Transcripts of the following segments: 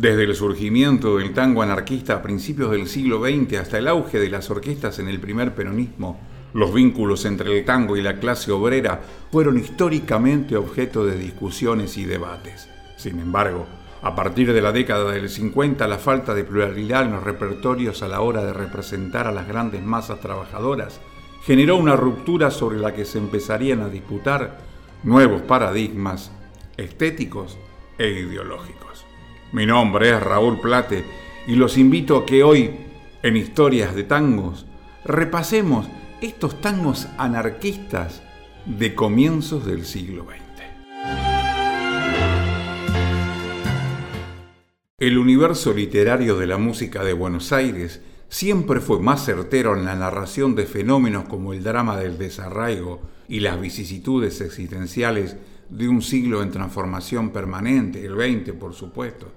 Desde el surgimiento del tango anarquista a principios del siglo XX hasta el auge de las orquestas en el primer peronismo, los vínculos entre el tango y la clase obrera fueron históricamente objeto de discusiones y debates. Sin embargo, a partir de la década del 50, la falta de pluralidad en los repertorios a la hora de representar a las grandes masas trabajadoras generó una ruptura sobre la que se empezarían a disputar nuevos paradigmas estéticos e ideológicos. Mi nombre es Raúl Plate y los invito a que hoy, en Historias de Tangos, repasemos estos tangos anarquistas de comienzos del siglo XX. El universo literario de la música de Buenos Aires siempre fue más certero en la narración de fenómenos como el drama del desarraigo y las vicisitudes existenciales de un siglo en transformación permanente, el 20 por supuesto,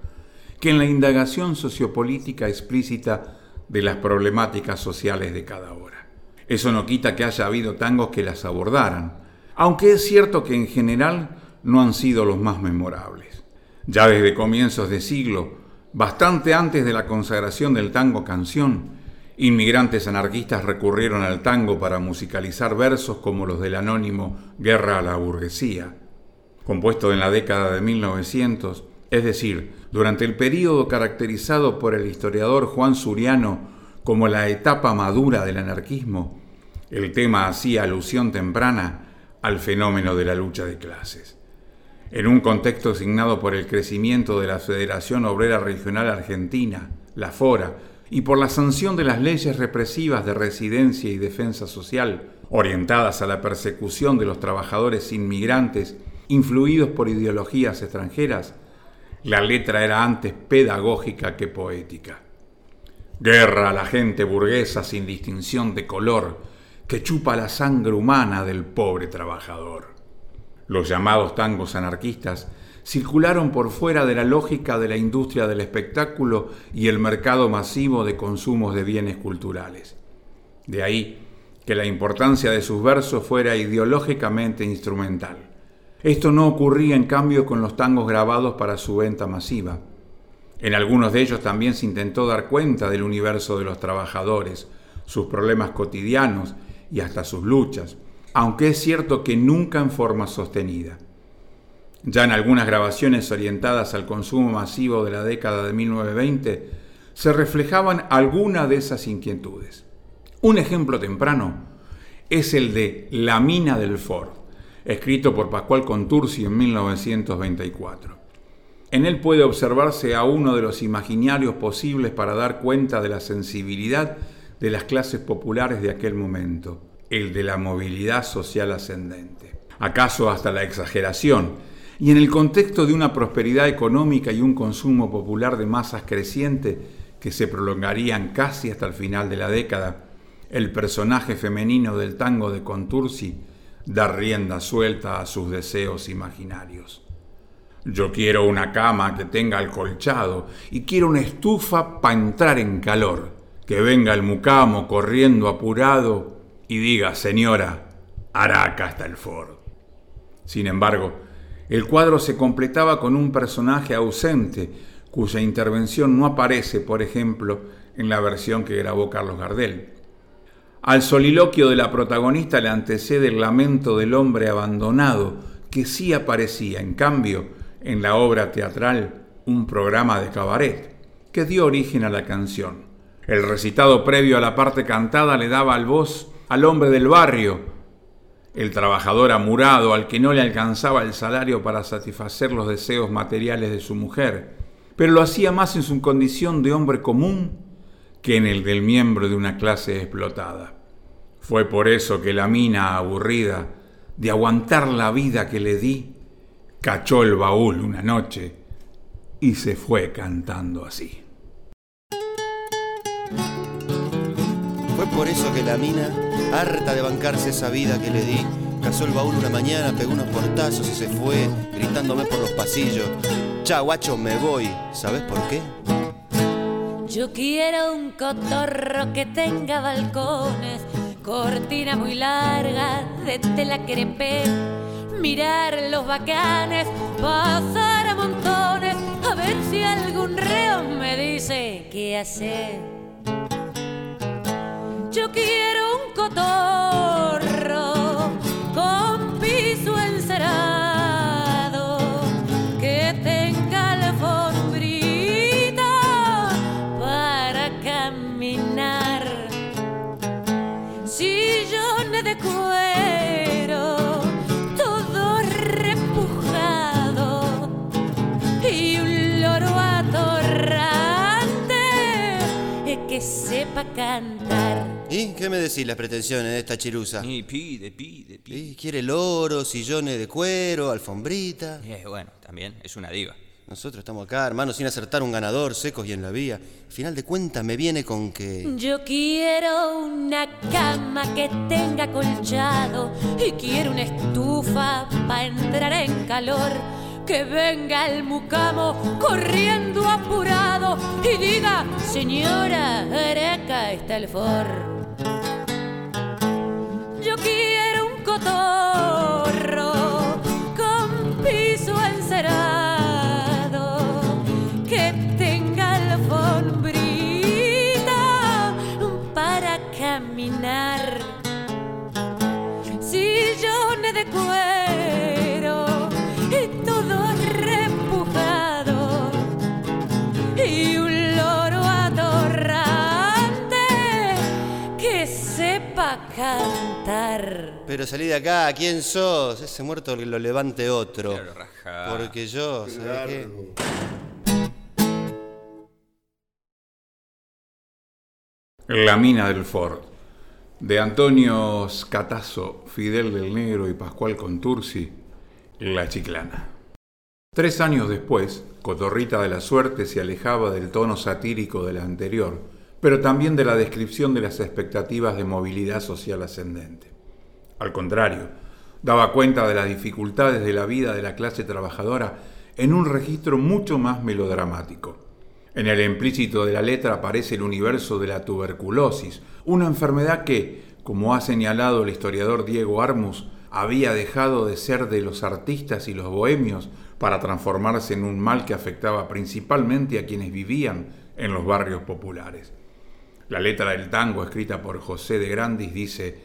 que en la indagación sociopolítica explícita de las problemáticas sociales de cada hora. Eso no quita que haya habido tangos que las abordaran, aunque es cierto que en general no han sido los más memorables. Ya desde comienzos de siglo, bastante antes de la consagración del tango canción, Inmigrantes anarquistas recurrieron al tango para musicalizar versos como los del anónimo Guerra a la Burguesía, compuesto en la década de 1900, es decir, durante el período caracterizado por el historiador Juan Suriano como la etapa madura del anarquismo, el tema hacía alusión temprana al fenómeno de la lucha de clases. En un contexto signado por el crecimiento de la Federación Obrera Regional Argentina, la FORA, y por la sanción de las leyes represivas de residencia y defensa social, orientadas a la persecución de los trabajadores inmigrantes influidos por ideologías extranjeras, la letra era antes pedagógica que poética. Guerra a la gente burguesa sin distinción de color, que chupa la sangre humana del pobre trabajador. Los llamados tangos anarquistas circularon por fuera de la lógica de la industria del espectáculo y el mercado masivo de consumos de bienes culturales. De ahí que la importancia de sus versos fuera ideológicamente instrumental. Esto no ocurría en cambio con los tangos grabados para su venta masiva. En algunos de ellos también se intentó dar cuenta del universo de los trabajadores, sus problemas cotidianos y hasta sus luchas, aunque es cierto que nunca en forma sostenida. Ya en algunas grabaciones orientadas al consumo masivo de la década de 1920 se reflejaban algunas de esas inquietudes. Un ejemplo temprano es el de La mina del Ford escrito por Pascual Contursi en 1924. En él puede observarse a uno de los imaginarios posibles para dar cuenta de la sensibilidad de las clases populares de aquel momento, el de la movilidad social ascendente. Acaso hasta la exageración, y en el contexto de una prosperidad económica y un consumo popular de masas creciente que se prolongarían casi hasta el final de la década, el personaje femenino del tango de Contursi dar rienda suelta a sus deseos imaginarios. Yo quiero una cama que tenga alcolchado y quiero una estufa para entrar en calor. Que venga el mucamo corriendo apurado y diga, señora, Araca hasta el Ford. Sin embargo, el cuadro se completaba con un personaje ausente, cuya intervención no aparece, por ejemplo, en la versión que grabó Carlos Gardel. Al soliloquio de la protagonista le antecede el lamento del hombre abandonado, que sí aparecía, en cambio, en la obra teatral Un programa de cabaret, que dio origen a la canción. El recitado previo a la parte cantada le daba al voz al hombre del barrio, el trabajador amurado al que no le alcanzaba el salario para satisfacer los deseos materiales de su mujer, pero lo hacía más en su condición de hombre común que en el del miembro de una clase explotada. Fue por eso que la mina aburrida de aguantar la vida que le di, cachó el baúl una noche y se fue cantando así. Fue por eso que la mina, harta de bancarse esa vida que le di, cazó el baúl una mañana, pegó unos portazos y se fue, gritándome por los pasillos. Chao, guacho, me voy. ¿Sabes por qué? Yo quiero un cotorro que tenga balcones, cortina muy larga de tela crepé, mirar los bacanes, pasar a montones, a ver si algún rey me dice qué hacer. Yo quiero un cotorro sepa cantar. ¿Y qué me decís las pretensiones de esta chirusa? Y pide, pide, pide. ¿Y quiere loro, sillones de cuero, alfombrita. Eh, bueno, también es una diva. Nosotros estamos acá, hermano, sin acertar un ganador, secos y en la vía. Al final de cuentas me viene con que... Yo quiero una cama que tenga colchado y quiero una estufa para entrar en calor. Que venga el mucamo corriendo apurado y diga, señora, acá está el for. Yo quiero un cotorro con piso encerado que tenga alfombrita para caminar. Sillones de cuero cantar. Pero salí de acá, ¿quién sos? Ese muerto que lo levante otro. Claro. Porque yo, ¿sabes qué? La mina del Ford, de Antonio Scatazo, Fidel del Negro y Pascual Contursi, La Chiclana. Tres años después, Cotorrita de la Suerte se alejaba del tono satírico de la anterior, pero también de la descripción de las expectativas de movilidad social ascendente. Al contrario, daba cuenta de las dificultades de la vida de la clase trabajadora en un registro mucho más melodramático. En el implícito de la letra aparece el universo de la tuberculosis, una enfermedad que, como ha señalado el historiador Diego Armus, había dejado de ser de los artistas y los bohemios para transformarse en un mal que afectaba principalmente a quienes vivían en los barrios populares. La letra del tango escrita por José de Grandis dice,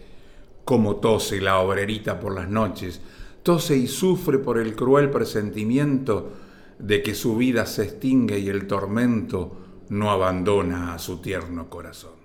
como tose la obrerita por las noches, tose y sufre por el cruel presentimiento de que su vida se extingue y el tormento no abandona a su tierno corazón.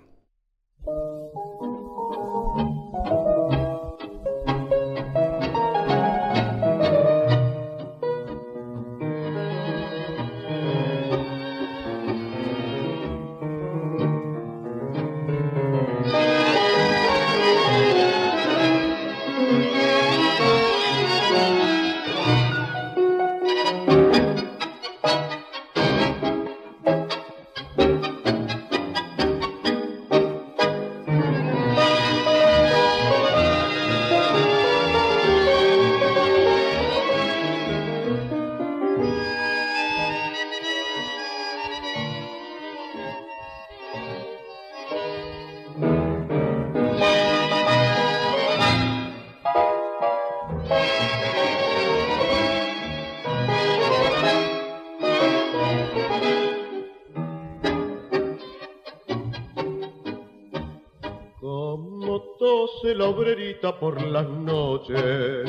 Por las noches,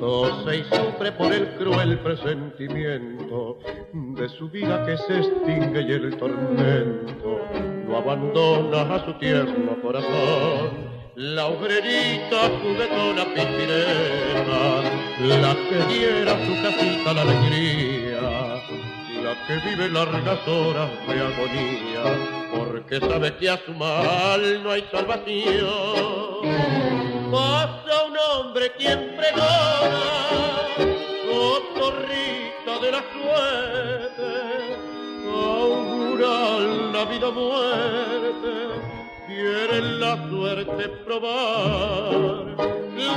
tose y sufre por el cruel presentimiento de su vida que se extingue y el tormento no abandona a su tierno corazón. La obrerita juguetona pimpirena, la que diera su casita la alegría, la que vive largas horas de agonía, porque sabe que a su mal no hay salvación. Pasa un hombre quien pregona, cotorrita de la suerte, augura la vida muerte, quiere la suerte probar.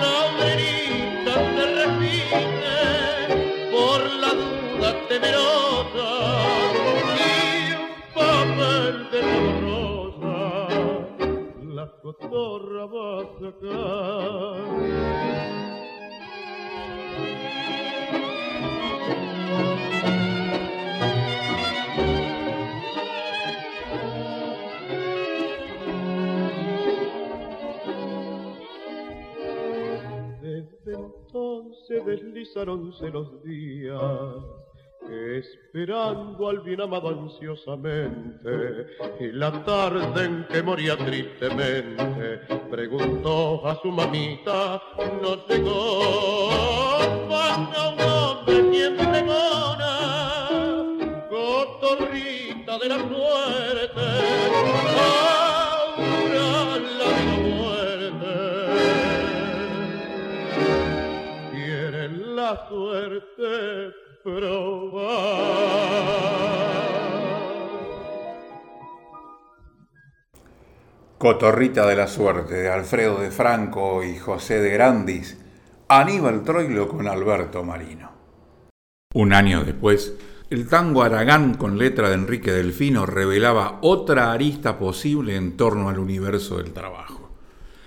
La obrerita se repite por la duda temerosa y un papel de cotorra va a sacar. Desde entonces deslizaronse los días esperando al bien amado ansiosamente, y la tarde en que moría tristemente, preguntó a su mamita, no llegó, cuando un hombre quien pregona, cotorrita de la muerte, aura la muerte, quiere la suerte Cotorrita de la suerte de Alfredo de Franco y José de Grandis, Aníbal Troilo con Alberto Marino. Un año después, el tango Aragán con letra de Enrique Delfino revelaba otra arista posible en torno al universo del trabajo.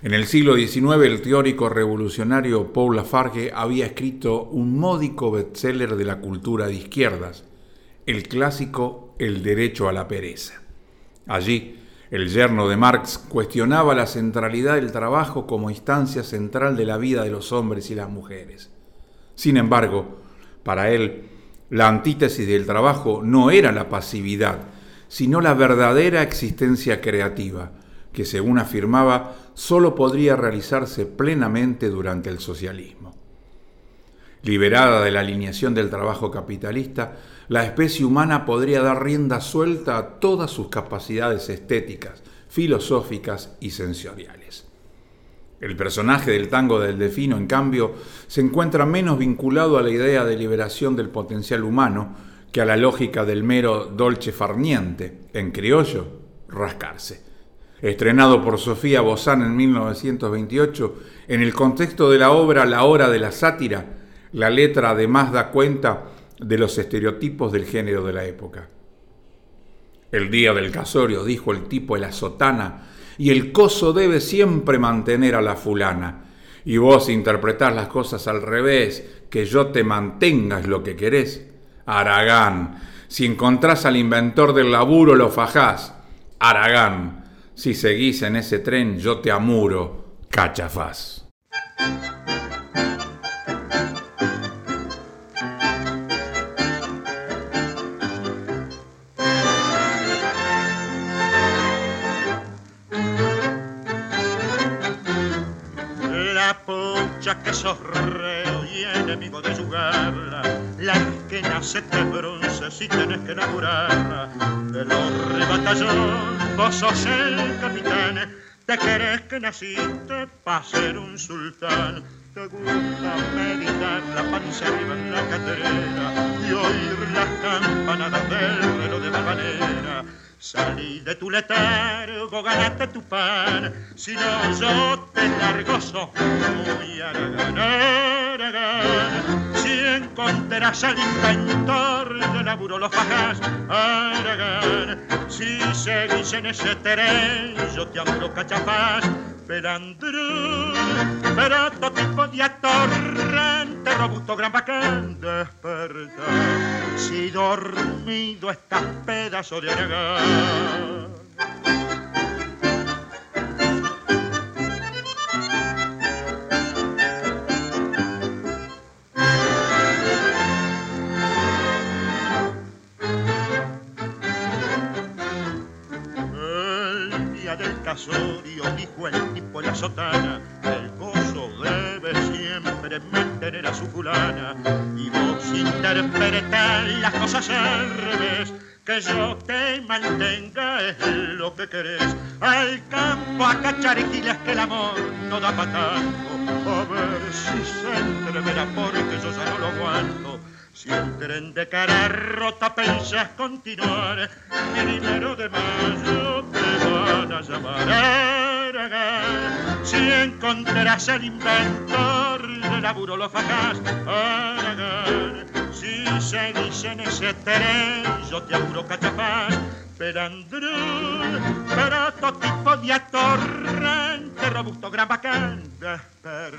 En el siglo XIX, el teórico revolucionario Paul Lafargue había escrito un módico bestseller de la cultura de izquierdas, el clásico El derecho a la pereza. Allí, el yerno de Marx cuestionaba la centralidad del trabajo como instancia central de la vida de los hombres y las mujeres. Sin embargo, para él, la antítesis del trabajo no era la pasividad, sino la verdadera existencia creativa, que según afirmaba sólo podría realizarse plenamente durante el socialismo. Liberada de la alineación del trabajo capitalista, la especie humana podría dar rienda suelta a todas sus capacidades estéticas, filosóficas y sensoriales. El personaje del tango del Defino, en cambio, se encuentra menos vinculado a la idea de liberación del potencial humano que a la lógica del mero dolce farniente, en criollo, rascarse estrenado por Sofía Bozán en 1928, en el contexto de la obra La hora de la sátira, la letra además da cuenta de los estereotipos del género de la época. El día del casorio, dijo el tipo de la sotana, y el coso debe siempre mantener a la fulana. Y vos interpretás las cosas al revés, que yo te mantengas lo que querés. Aragán, si encontrás al inventor del laburo lo fajás. Aragán, si seguís en ese tren, yo te amuro, cachafaz. La pucha que sos y enemigo de jugarla, la que nace de bronce si tienes que enamorarla, de los batallón vos sos el capitán, te querés que naciste para ser un sultán. Te gusta meditar la panza arriba en la caterera y oír las campanadas del reloj de Valvanera. Salí de tu letargo, ganate tu pan, si no yo te largo, sos muy aragán, aragán. Encontrarás al inventor de laburo lo fajas, aragán. Si seguís en ese tren, yo te amo cachapás, pelandrú, todo tipo de atorrante, robusto, gran bacán, despertar. Si dormido estás pedazo de aragán. Casorio, dijo el tipo la sotana, el gozo debe siempre mantener a su fulana, y vos interpretar las cosas al revés, que yo te mantenga es lo que querés, al campo a cachar que el amor no da para tanto, a ver si se entreverá porque yo ya no lo aguanto. Si el tren de cara rota pensás continuar, primero de mayo te van a llamar Aragán. Si encontrarás al inventor de laburo lo fajás, Aragán. Si seguís en ese tren, yo te auguro cachapás, Perandrú, todo tipo de atorrante, robusto, gran bacán, despertar.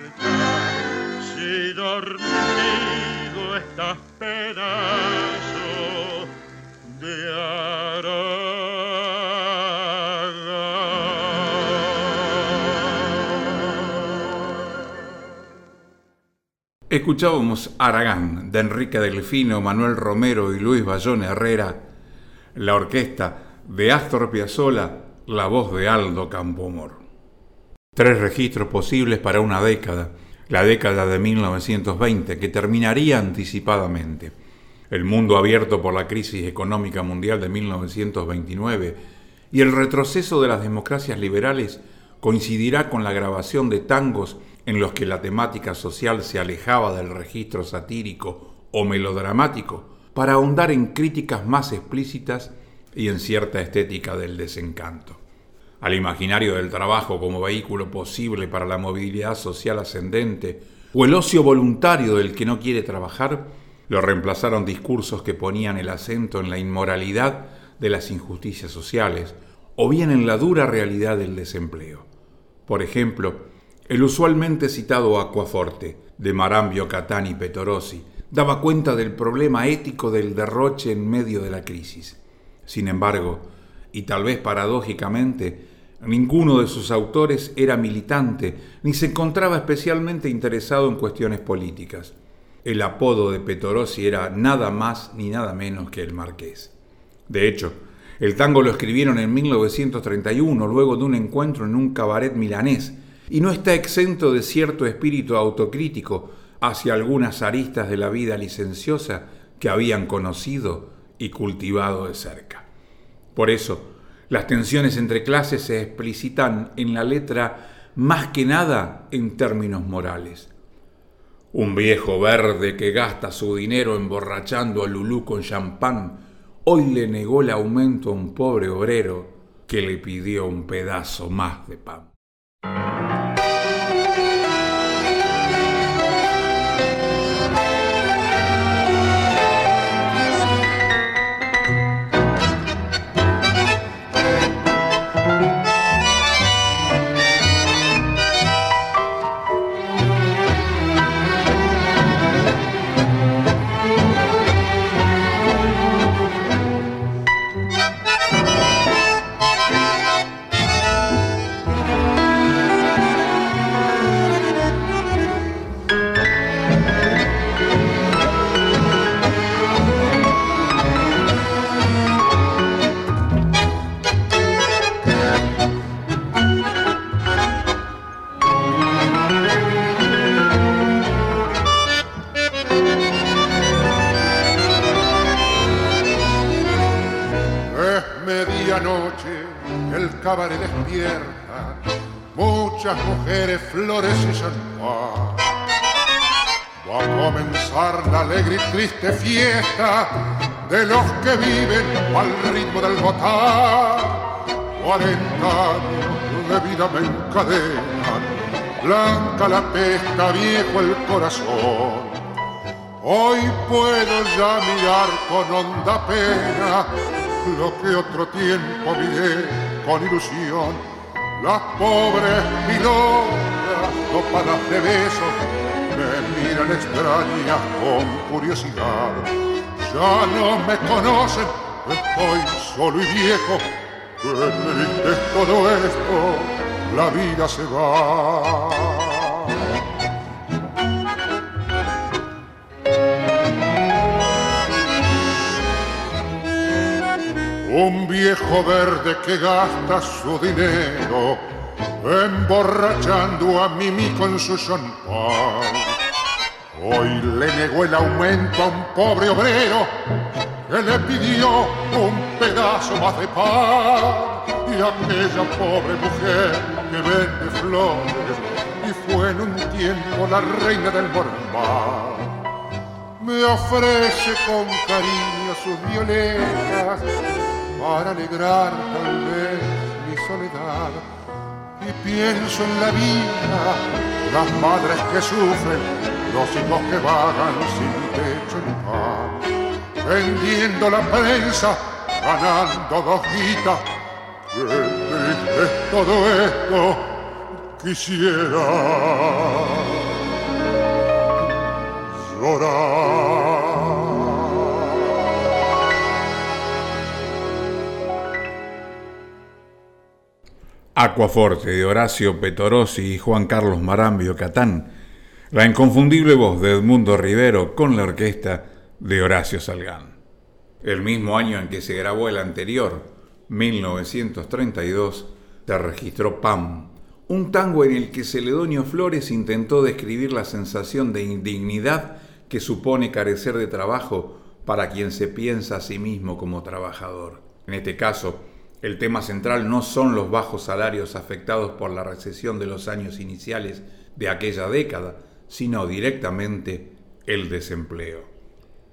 Si dormido estás pedazo de Escuchábamos Aragán de Enrique Delfino, Manuel Romero y Luis Bayón Herrera, la orquesta de Astor Piazzolla, la voz de Aldo Campomor. Tres registros posibles para una década, la década de 1920, que terminaría anticipadamente. El mundo abierto por la crisis económica mundial de 1929 y el retroceso de las democracias liberales coincidirá con la grabación de tangos en los que la temática social se alejaba del registro satírico o melodramático para ahondar en críticas más explícitas y en cierta estética del desencanto. Al imaginario del trabajo como vehículo posible para la movilidad social ascendente o el ocio voluntario del que no quiere trabajar, lo reemplazaron discursos que ponían el acento en la inmoralidad de las injusticias sociales o bien en la dura realidad del desempleo. Por ejemplo, el usualmente citado Aquaforte de Marambio Catani Petorossi daba cuenta del problema ético del derroche en medio de la crisis. Sin embargo, y tal vez paradójicamente, ninguno de sus autores era militante ni se encontraba especialmente interesado en cuestiones políticas. El apodo de Petorossi era nada más ni nada menos que el marqués. De hecho, el tango lo escribieron en 1931, luego de un encuentro en un cabaret milanés, y no está exento de cierto espíritu autocrítico hacia algunas aristas de la vida licenciosa que habían conocido y cultivado de cerca. Por eso, las tensiones entre clases se explicitan en la letra más que nada en términos morales. Un viejo verde que gasta su dinero emborrachando a Lulú con champán, hoy le negó el aumento a un pobre obrero que le pidió un pedazo más de pan. Flores y champán. Va a comenzar la alegre y triste fiesta de los que viven al ritmo del botar. Cuarenta años de vida me encadenan, blanca la pesta, viejo el corazón. Hoy puedo ya mirar con honda pena lo que otro tiempo miré con ilusión las pobres pilotas topadas de besos me miran extrañas con curiosidad. Ya no me conocen, estoy solo y viejo. Triste todo esto, la vida se va. Un viejo verde que gasta su dinero emborrachando a Mimi con su champán. Hoy le negó el aumento a un pobre obrero que le pidió un pedazo más de pan. Y aquella pobre mujer que vende flores y fue en un tiempo la reina del Mormar. Me ofrece con cariño sus violetas para alegrar tal vez mi soledad. Y pienso en la vida, las madres que sufren, los hijos que vagan sin techo ni pan, vendiendo la prensa, ganando dos. Qué triste es todo esto, quisiera llorar. Aquaforte de Horacio Petorossi y Juan Carlos Marambio Catán, la inconfundible voz de Edmundo Rivero con la orquesta de Horacio Salgán. El mismo año en que se grabó el anterior, 1932, se registró PAM, un tango en el que Celedonio Flores intentó describir la sensación de indignidad que supone carecer de trabajo para quien se piensa a sí mismo como trabajador. En este caso, el tema central no son los bajos salarios afectados por la recesión de los años iniciales de aquella década, sino directamente el desempleo.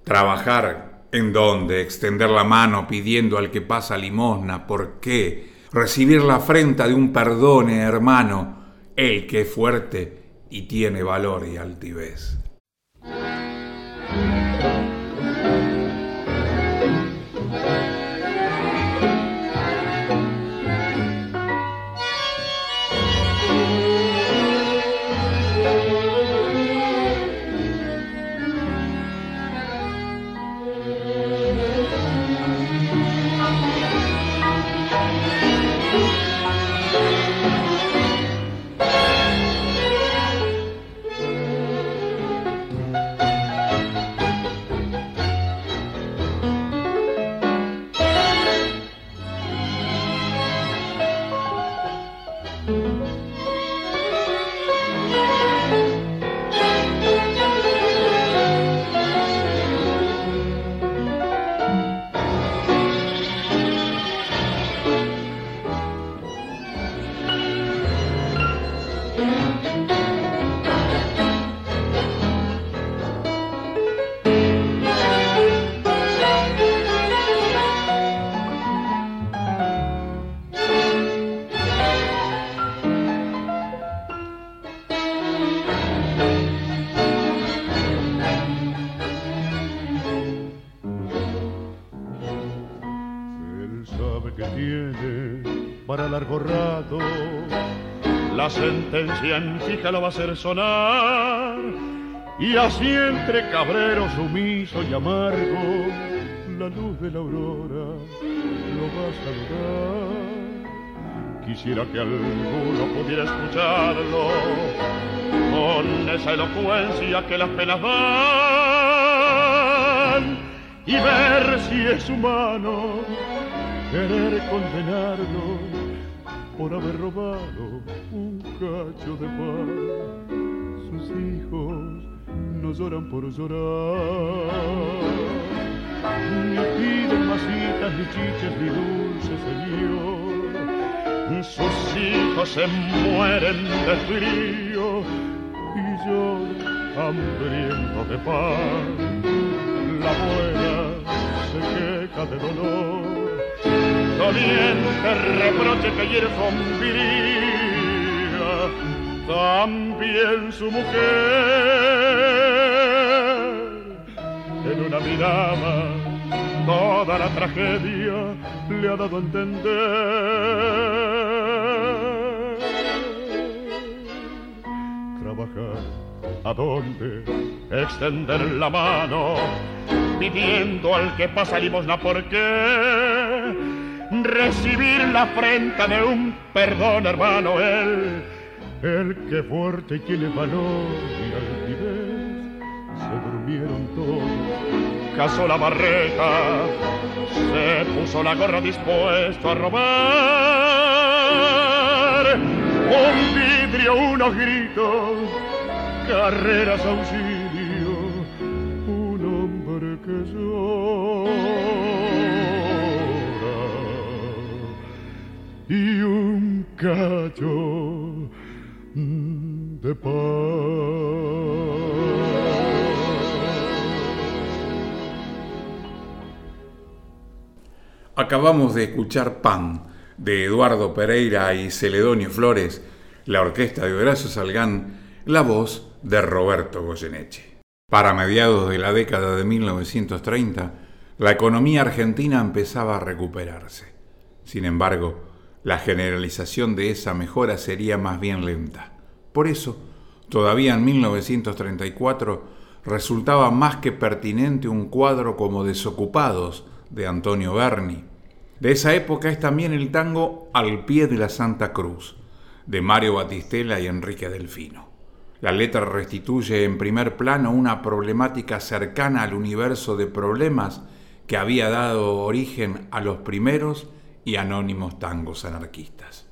Trabajar en dónde, extender la mano pidiendo al que pasa limosna, ¿por qué? Recibir la afrenta de un perdone, hermano, el que es fuerte y tiene valor y altivez. Yeah. Sentencia fija lo va a hacer sonar. Y así entre cabrero sumiso y amargo la luz de la aurora lo va a saludar. Quisiera que alguno pudiera escucharlo con esa elocuencia que las penas dan y ver si es humano querer condenarlo por haber robado cacho de pan. Sus hijos no lloran por llorar, ni piden masitas, ni chiches, ni dulces, señor. Sus hijos se mueren de frío y yo hambriento de pan. La abuela se queja de dolor doliente reproche que hiere su también su mujer. En una mirada toda la tragedia le ha dado a entender. Trabajar a dónde extender la mano pidiendo al que pasa limosna por qué recibir la afrenta de un perdón, hermano, él, el que fuerte tiene valor y altivez, se durmieron todos, casó la barreta, se puso la gorra dispuesto a robar, un vidrio, unos gritos, carreras auxilio, un hombre que yo y un cacho Acabamos de escuchar Pan de Eduardo Pereira y Celedonio Flores, la orquesta de Horacio Salgán, la voz de Roberto Goyeneche. Para mediados de la década de 1930, la economía argentina empezaba a recuperarse. Sin embargo, la generalización de esa mejora sería más bien lenta. Por eso, todavía en 1934, resultaba más que pertinente un cuadro como Desocupados de Antonio Berni. De esa época es también el tango Al pie de la Santa Cruz, de Mario Batistela y Enrique Delfino. La letra restituye en primer plano una problemática cercana al universo de problemas que había dado origen a los primeros y anónimos tangos anarquistas.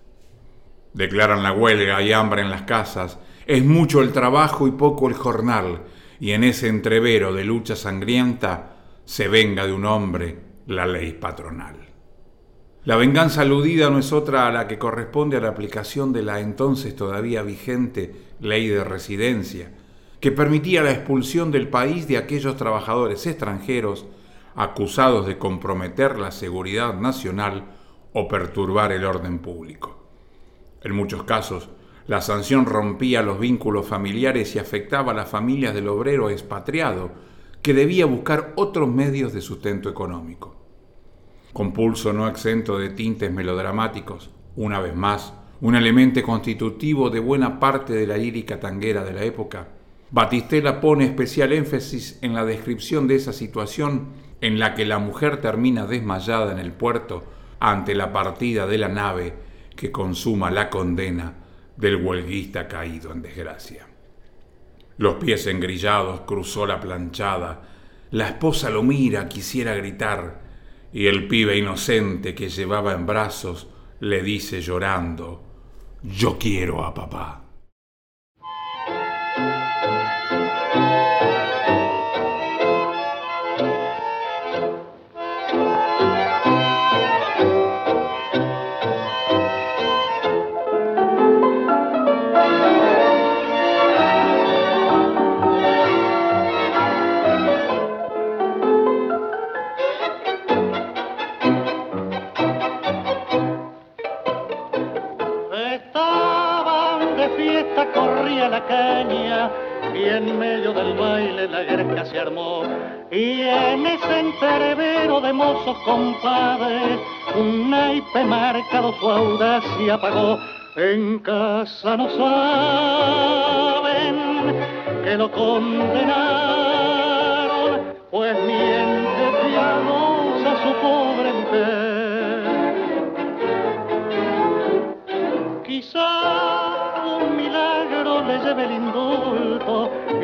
Declaran la huelga y hambre en las casas, es mucho el trabajo y poco el jornal, y en ese entrevero de lucha sangrienta se venga de un hombre la ley patronal. La venganza aludida no es otra a la que corresponde a la aplicación de la entonces todavía vigente ley de residencia, que permitía la expulsión del país de aquellos trabajadores extranjeros acusados de comprometer la seguridad nacional o perturbar el orden público. En muchos casos, la sanción rompía los vínculos familiares y afectaba a las familias del obrero expatriado, que debía buscar otros medios de sustento económico. Con pulso no exento de tintes melodramáticos, una vez más, un elemento constitutivo de buena parte de la lírica tanguera de la época, Batistela pone especial énfasis en la descripción de esa situación en la que la mujer termina desmayada en el puerto ante la partida de la nave que consuma la condena del huelguista caído en desgracia. Los pies engrillados cruzó la planchada, la esposa lo mira, quisiera gritar, y el pibe inocente que llevaba en brazos le dice llorando, yo quiero a papá. En medio del baile la guerra se armó. Y en ese entrevero de mozos compadres, un naipe marcado su audacia apagó. En casa no saben que lo condenaron, pues miente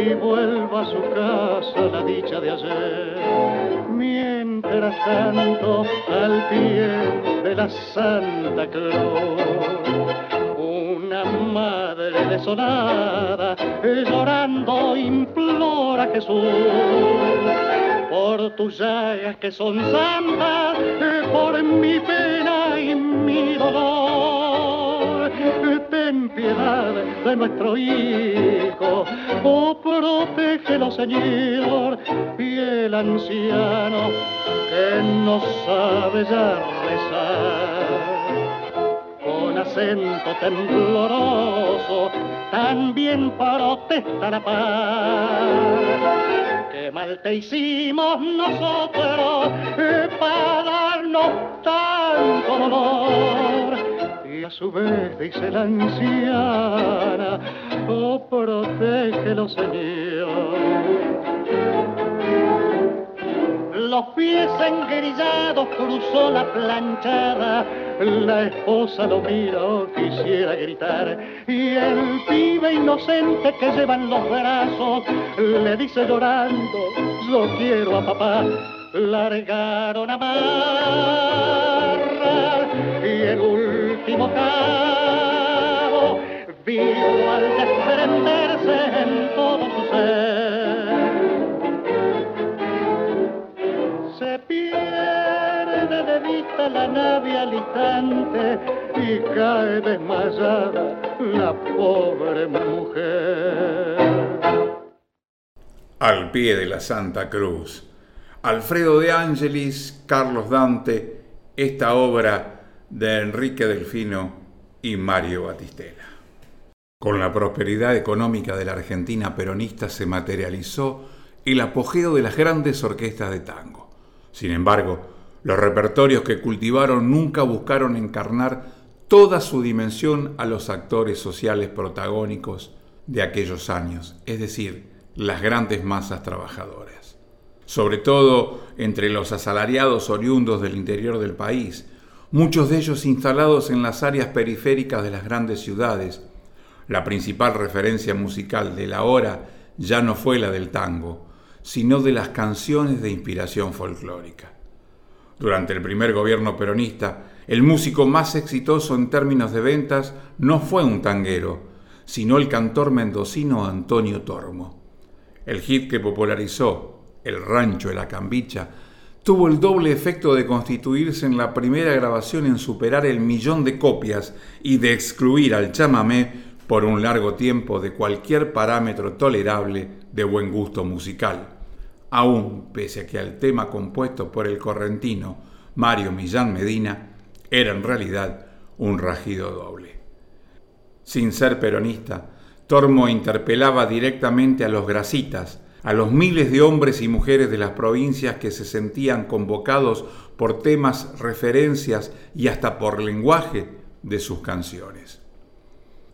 y vuelva a su casa la dicha de ayer. Mientras tanto, al pie de la Santa Cruz, una madre desolada, llorando, implora a Jesús por tus llagas que son santas, por mi pena y mi dolor. Ten piedad de nuestro hijo, oh protégelo Señor, y el anciano que no sabe ya rezar con acento tembloroso, también protesta la paz. Qué mal te hicimos nosotros eh, para darnos tanto dolor. Y a su vez dice la anciana, oh protégelo Señor. Los pies engrillados cruzó la planchada, la esposa lo miró, quisiera gritar, y el pibe inocente que lleva en los brazos le dice llorando, yo quiero a papá, largaron a mar vino al desprenderse en todo su ser. de vista la nave al instante y cae desmayada la pobre mujer. Al pie de la Santa Cruz, Alfredo de Angelis, Carlos Dante, esta obra de Enrique Delfino y Mario Batistela. Con la prosperidad económica de la Argentina peronista se materializó el apogeo de las grandes orquestas de tango. Sin embargo, los repertorios que cultivaron nunca buscaron encarnar toda su dimensión a los actores sociales protagónicos de aquellos años, es decir, las grandes masas trabajadoras. Sobre todo entre los asalariados oriundos del interior del país, muchos de ellos instalados en las áreas periféricas de las grandes ciudades, La principal referencia musical de la hora ya no fue la del tango, sino de las canciones de inspiración folclórica. Durante el primer gobierno peronista, el músico más exitoso en términos de ventas no fue un tanguero, sino el cantor mendocino Antonio Tormo. El hit que popularizó El Rancho de la Cambicha tuvo el doble efecto de constituirse en la primera grabación en superar el millón de copias y de excluir al chamamé por un largo tiempo de cualquier parámetro tolerable de buen gusto musical, aún pese a que el tema compuesto por el correntino Mario Millán Medina era en realidad un rajido doble. Sin ser peronista, Tormo interpelaba directamente a los grasitas, a los miles de hombres y mujeres de las provincias que se sentían convocados por temas, referencias y hasta por lenguaje de sus canciones.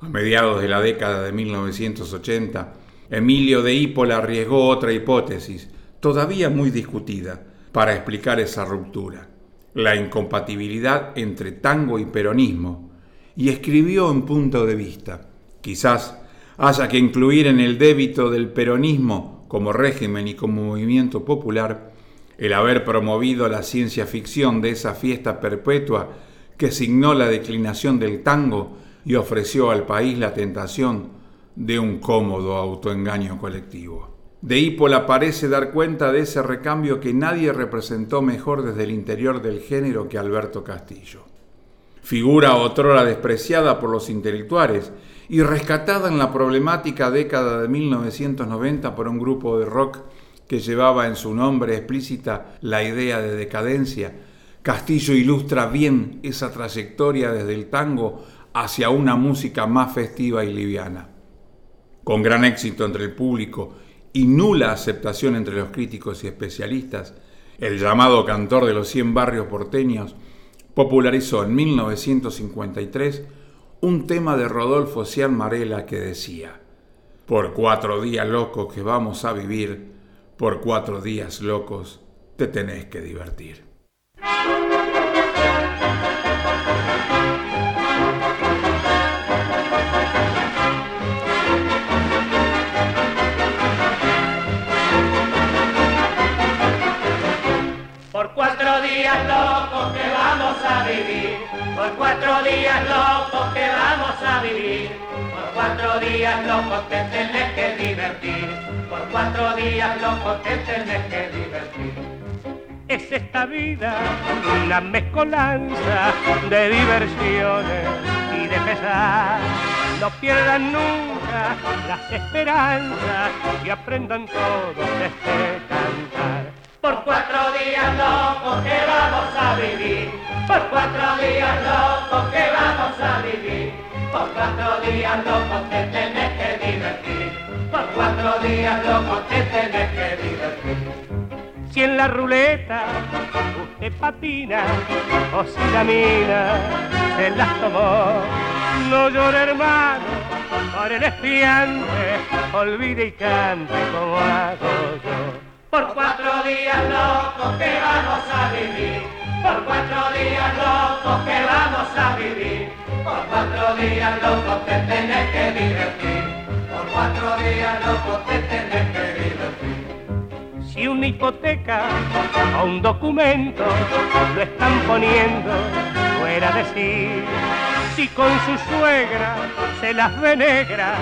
A mediados de la década de 1980, Emilio de Hípola arriesgó otra hipótesis, todavía muy discutida, para explicar esa ruptura, la incompatibilidad entre tango y peronismo, y escribió en punto de vista, quizás haya que incluir en el débito del peronismo como régimen y como movimiento popular el haber promovido la ciencia ficción de esa fiesta perpetua que signó la declinación del tango y ofreció al país la tentación de un cómodo autoengaño colectivo. De Hípola parece dar cuenta de ese recambio que nadie representó mejor desde el interior del género que Alberto Castillo. Figura otrora despreciada por los intelectuales y rescatada en la problemática década de 1990 por un grupo de rock que llevaba en su nombre explícita la idea de decadencia, Castillo ilustra bien esa trayectoria desde el tango hacia una música más festiva y liviana. Con gran éxito entre el público y nula aceptación entre los críticos y especialistas, el llamado cantor de los 100 barrios porteños popularizó en 1953 un tema de Rodolfo Cian Marela que decía, por cuatro días locos que vamos a vivir, por cuatro días locos te tenés que divertir. Por cuatro días locos que vamos a vivir, por cuatro días locos te tenés que divertir, por cuatro días locos te tenés que divertir. Es esta vida una mezcolanza de diversiones y de pesar. No pierdan nunca las esperanzas y aprendan todos este cantar. Por cuatro días locos que vamos a vivir, por cuatro días locos que vamos a vivir, por cuatro días locos te tenés que divertir, por cuatro días locos te tenés que divertir. Si en la ruleta usted patina o si la mina se las tomó, no llore hermano por el espiante, olvide y cante como hago yo. Por cuatro días locos que vamos a vivir, que vamos a vivir, por cuatro días locos te tenés que divertir, por cuatro días locos te tenés que divertir. Si una hipoteca o un documento lo están poniendo fuera de sí, si con su suegra se las ve negra,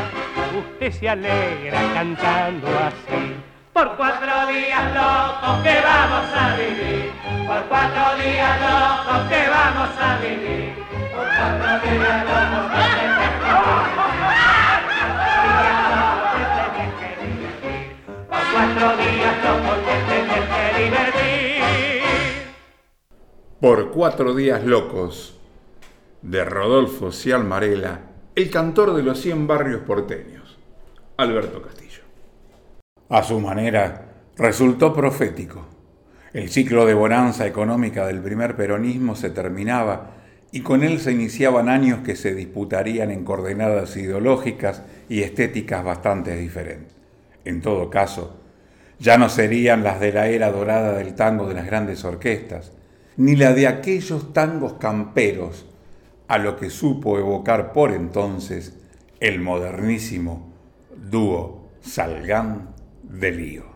usted se alegra cantando así por cuatro días locos que vamos a vivir, por cuatro días locos que vamos a vivir, por cuatro días locos que por cuatro días locos que divertir. Por cuatro días locos, de Rodolfo Cialmarela, el cantor de los 100 barrios porteños, Alberto Castillo. A su manera, resultó profético. El ciclo de bonanza económica del primer peronismo se terminaba y con él se iniciaban años que se disputarían en coordenadas ideológicas y estéticas bastante diferentes. En todo caso, ya no serían las de la era dorada del tango de las grandes orquestas, ni la de aquellos tangos camperos, a lo que supo evocar por entonces el modernísimo dúo Salgán de Lío.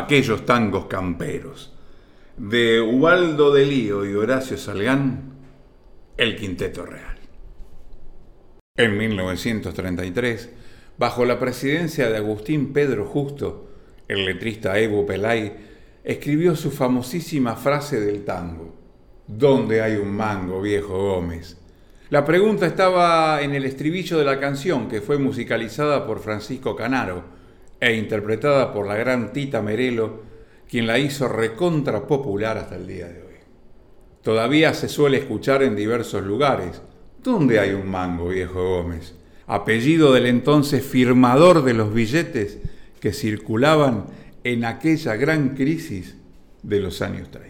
Aquellos tangos camperos. De Ubaldo de Lío y Horacio Salgán, El Quinteto Real. En 1933, bajo la presidencia de Agustín Pedro Justo, el letrista Evo Pelay escribió su famosísima frase del tango, ¿Dónde hay un mango, viejo Gómez? La pregunta estaba en el estribillo de la canción que fue musicalizada por Francisco Canaro, e interpretada por la gran Tita Merelo, quien la hizo recontra popular hasta el día de hoy. Todavía se suele escuchar en diversos lugares. ¿Dónde hay un mango, viejo Gómez? Apellido del entonces firmador de los billetes que circulaban en aquella gran crisis de los años 30.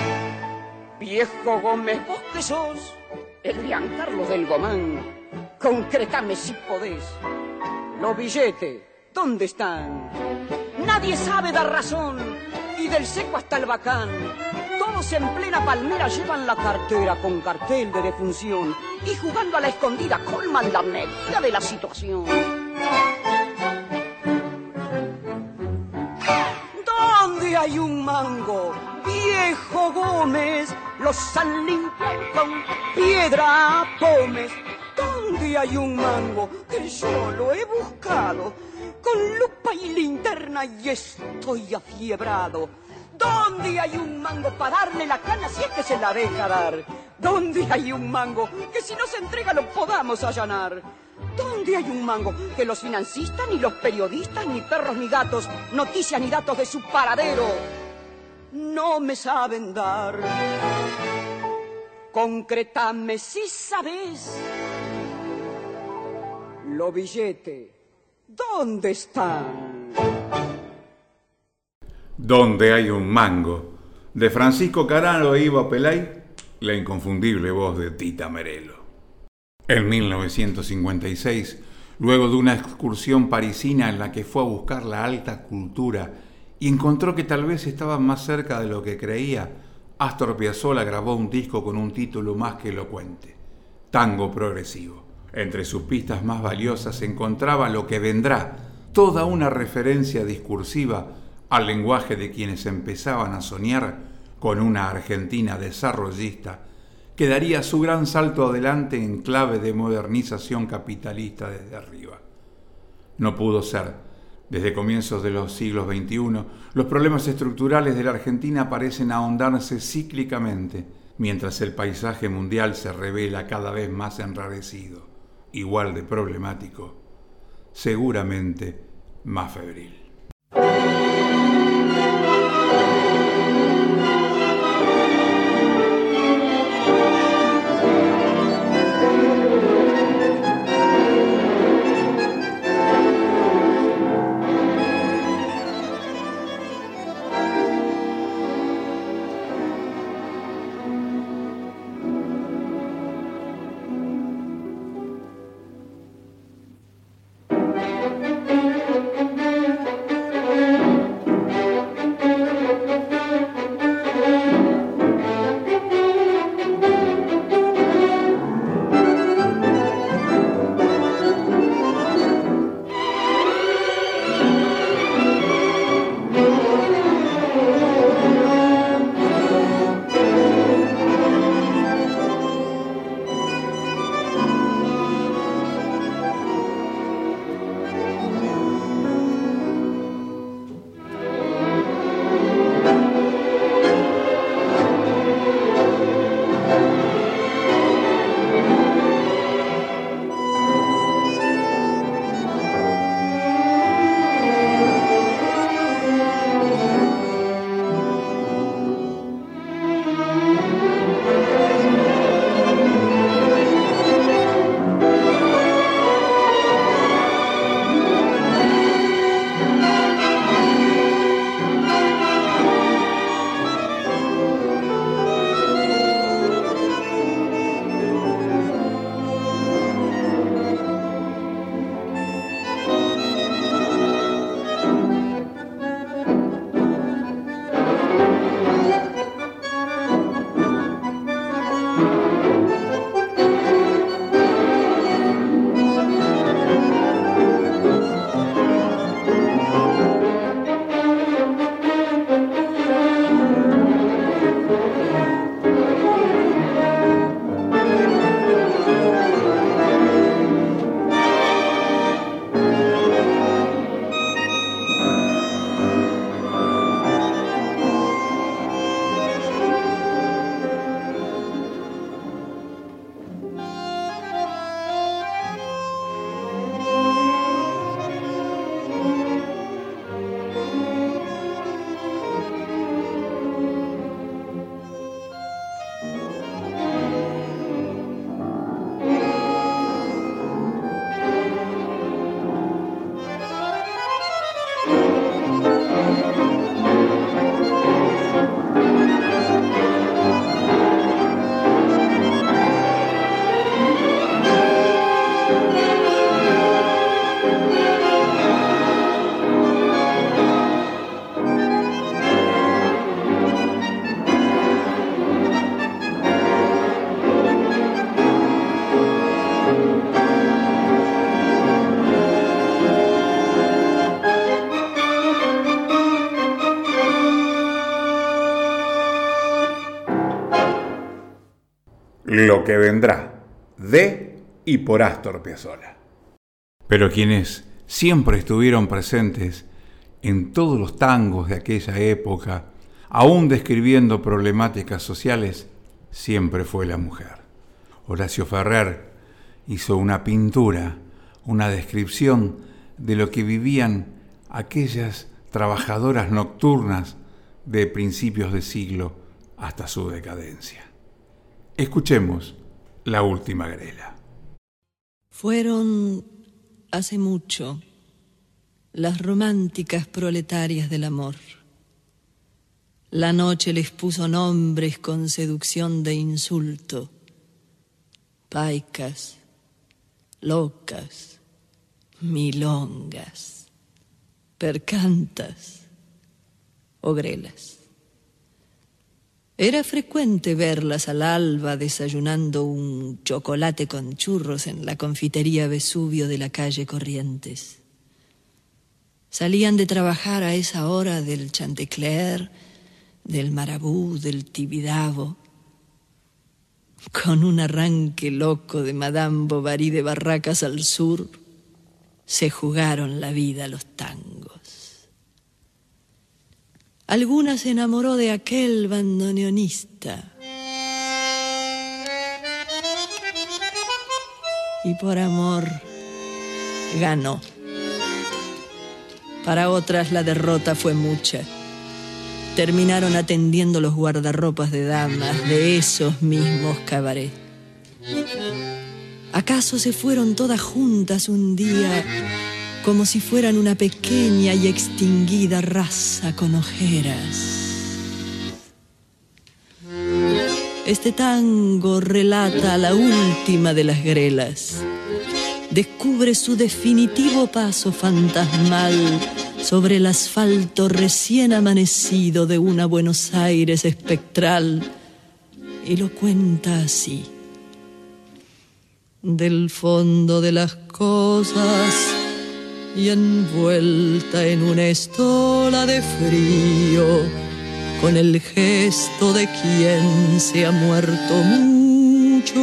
Viejo Gómez, vos que sos el Carlos del Gomán, concretame si podés. Los billetes, ¿dónde están? Nadie sabe dar razón, y del seco hasta el bacán. Todos en plena palmera llevan la cartera con cartel de defunción y jugando a la escondida colman la medida de la situación. Hay un mango? Viejo Gómez, los han limpiado con piedra pomes. ¿Dónde hay un mango? Que yo lo he buscado con lupa y linterna y estoy afiebrado. ¿Dónde hay un mango para darle la cana si es que se la deja dar? ¿Dónde hay un mango que si no se entrega lo podamos allanar? ¿Dónde hay un mango que los financistas, ni los periodistas, ni perros, ni gatos, noticias ni datos de su paradero no me saben dar? Concretame si sabes. Lo billete, ¿dónde están? ¿Dónde hay un mango? De Francisco Carano e Ivo Pelay, la inconfundible voz de Tita Merelo. En 1956, luego de una excursión parisina en la que fue a buscar la alta cultura y encontró que tal vez estaba más cerca de lo que creía, Astor Piazzolla grabó un disco con un título más que elocuente, Tango Progresivo. Entre sus pistas más valiosas se encontraba lo que vendrá, toda una referencia discursiva al lenguaje de quienes empezaban a soñar con una Argentina desarrollista que daría su gran salto adelante en clave de modernización capitalista desde arriba. No pudo ser. Desde comienzos de los siglos XXI, los problemas estructurales de la Argentina parecen ahondarse cíclicamente, mientras el paisaje mundial se revela cada vez más enrarecido, igual de problemático, seguramente más febril. Lo que vendrá, de y por Astor Piazzolla. Pero quienes siempre estuvieron presentes en todos los tangos de aquella época, aún describiendo problemáticas sociales, siempre fue la mujer. Horacio Ferrer hizo una pintura, una descripción de lo que vivían aquellas trabajadoras nocturnas de principios de siglo hasta su decadencia. Escuchemos la última grela. Fueron hace mucho las románticas proletarias del amor. La noche les puso nombres con seducción de insulto. Paicas, locas, milongas, percantas, ogrelas. Era frecuente verlas al alba desayunando un chocolate con churros en la confitería Vesubio de la calle Corrientes. Salían de trabajar a esa hora del Chantecler, del Marabú, del Tibidabo, con un arranque loco de Madame Bovary de Barracas al sur, se jugaron la vida los tangos. Alguna se enamoró de aquel bandoneonista. Y por amor ganó. Para otras la derrota fue mucha. Terminaron atendiendo los guardarropas de damas de esos mismos cabarets. ¿Acaso se fueron todas juntas un día como si fueran una pequeña y extinguida raza con ojeras. Este tango relata la última de las grelas. Descubre su definitivo paso fantasmal sobre el asfalto recién amanecido de una Buenos Aires espectral y lo cuenta así. Del fondo de las cosas y envuelta en una estola de frío, con el gesto de quien se ha muerto mucho.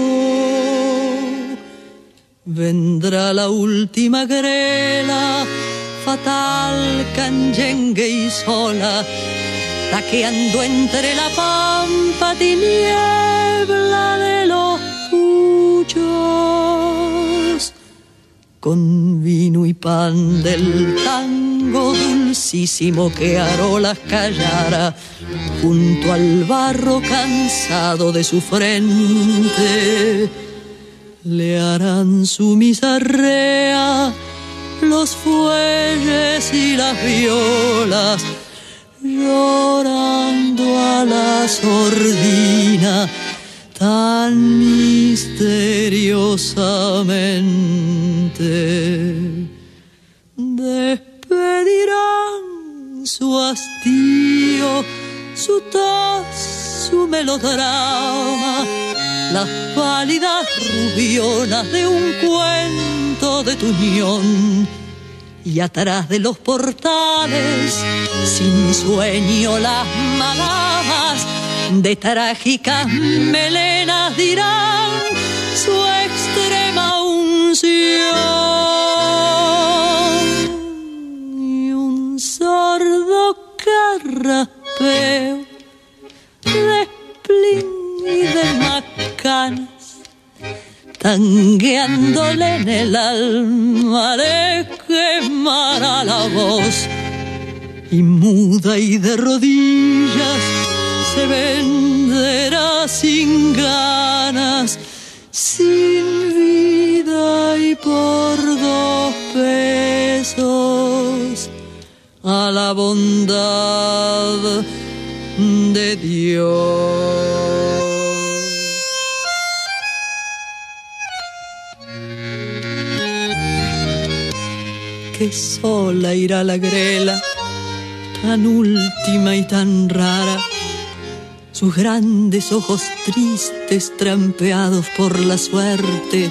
Vendrá la última grela, fatal, canyengue y sola, taqueando entre la pampa tiniebla de los puchos con vino y pan del tango dulcísimo que Arolas callara junto al barro cansado de su frente. Le harán su misarrea los fuelles y las violas llorando a la sordina tan misteriosamente. Despedirán su hastío, su tos, su melodrama, las pálidas rubionas de un cuento de tuñón. Y atrás de los portales, sin sueño, las madamas de trágicas melenas dirán su extrema unción y un sordo carrapeo de splin y de macanas tangueándole en el alma le quemará la voz y muda y de rodillas se venderá sin ganas, sin vida y por dos pesos a la bondad de Dios. Que sola irá la grela, tan última y tan rara sus grandes ojos tristes trampeados por la suerte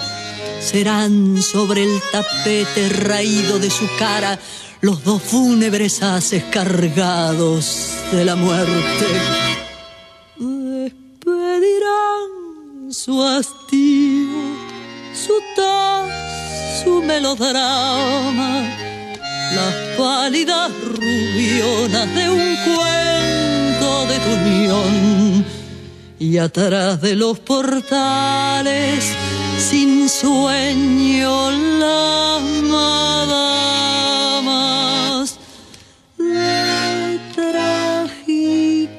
serán sobre el tapete raído de su cara los dos fúnebres haces cargados de la muerte. Despedirán su hastío, su tos, su melodrama, las pálidas rubionas de un cuento de tu unión. Y atrás de los portales, sin sueño, las madamas de trágicas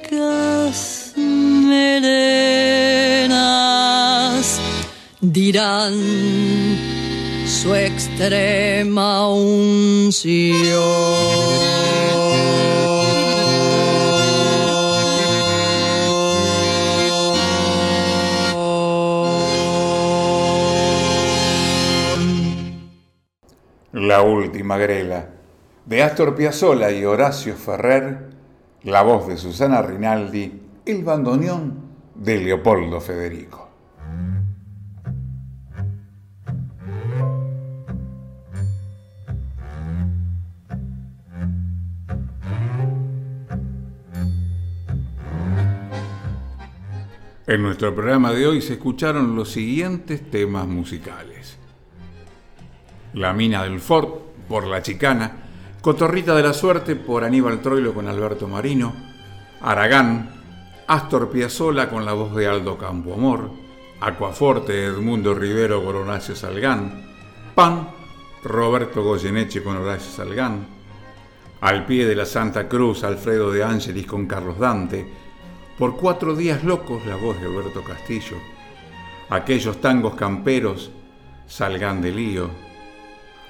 melenas dirán su extrema La última grela, de Astor Piazzolla y Horacio Ferrer, la voz de Susana Rinaldi, el bandoneón de Leopoldo Federico. En nuestro programa de hoy se escucharon los siguientes temas musicales. La mina del Fort por La Chicana, Cotorrita de la Suerte por Aníbal Troilo con Alberto Marino, Aragán, Astor Piazzolla con la voz de Aldo Campoamor, Aquaforte Edmundo Rivero con Horacio Salgán, Pan, Roberto Goyeneche con Horacio Salgán, Al pie de la Santa Cruz Alfredo de Ángelis con Carlos Dante, por cuatro días locos, la voz de Alberto Castillo. Aquellos tangos camperos salgan de lío.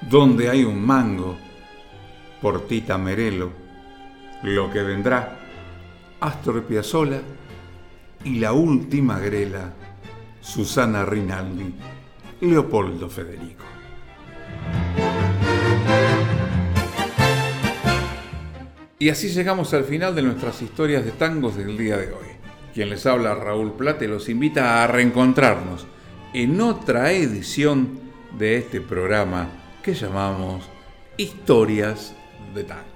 Donde hay un mango, por Tita Merelo. Lo que vendrá, Astor Piazzolla y la última grela, Susana Rinaldi, Leopoldo Federico. Y así llegamos al final de nuestras historias de tangos del día de hoy. Quien les habla, Raúl Plate, los invita a reencontrarnos en otra edición de este programa que llamamos Historias de Tango.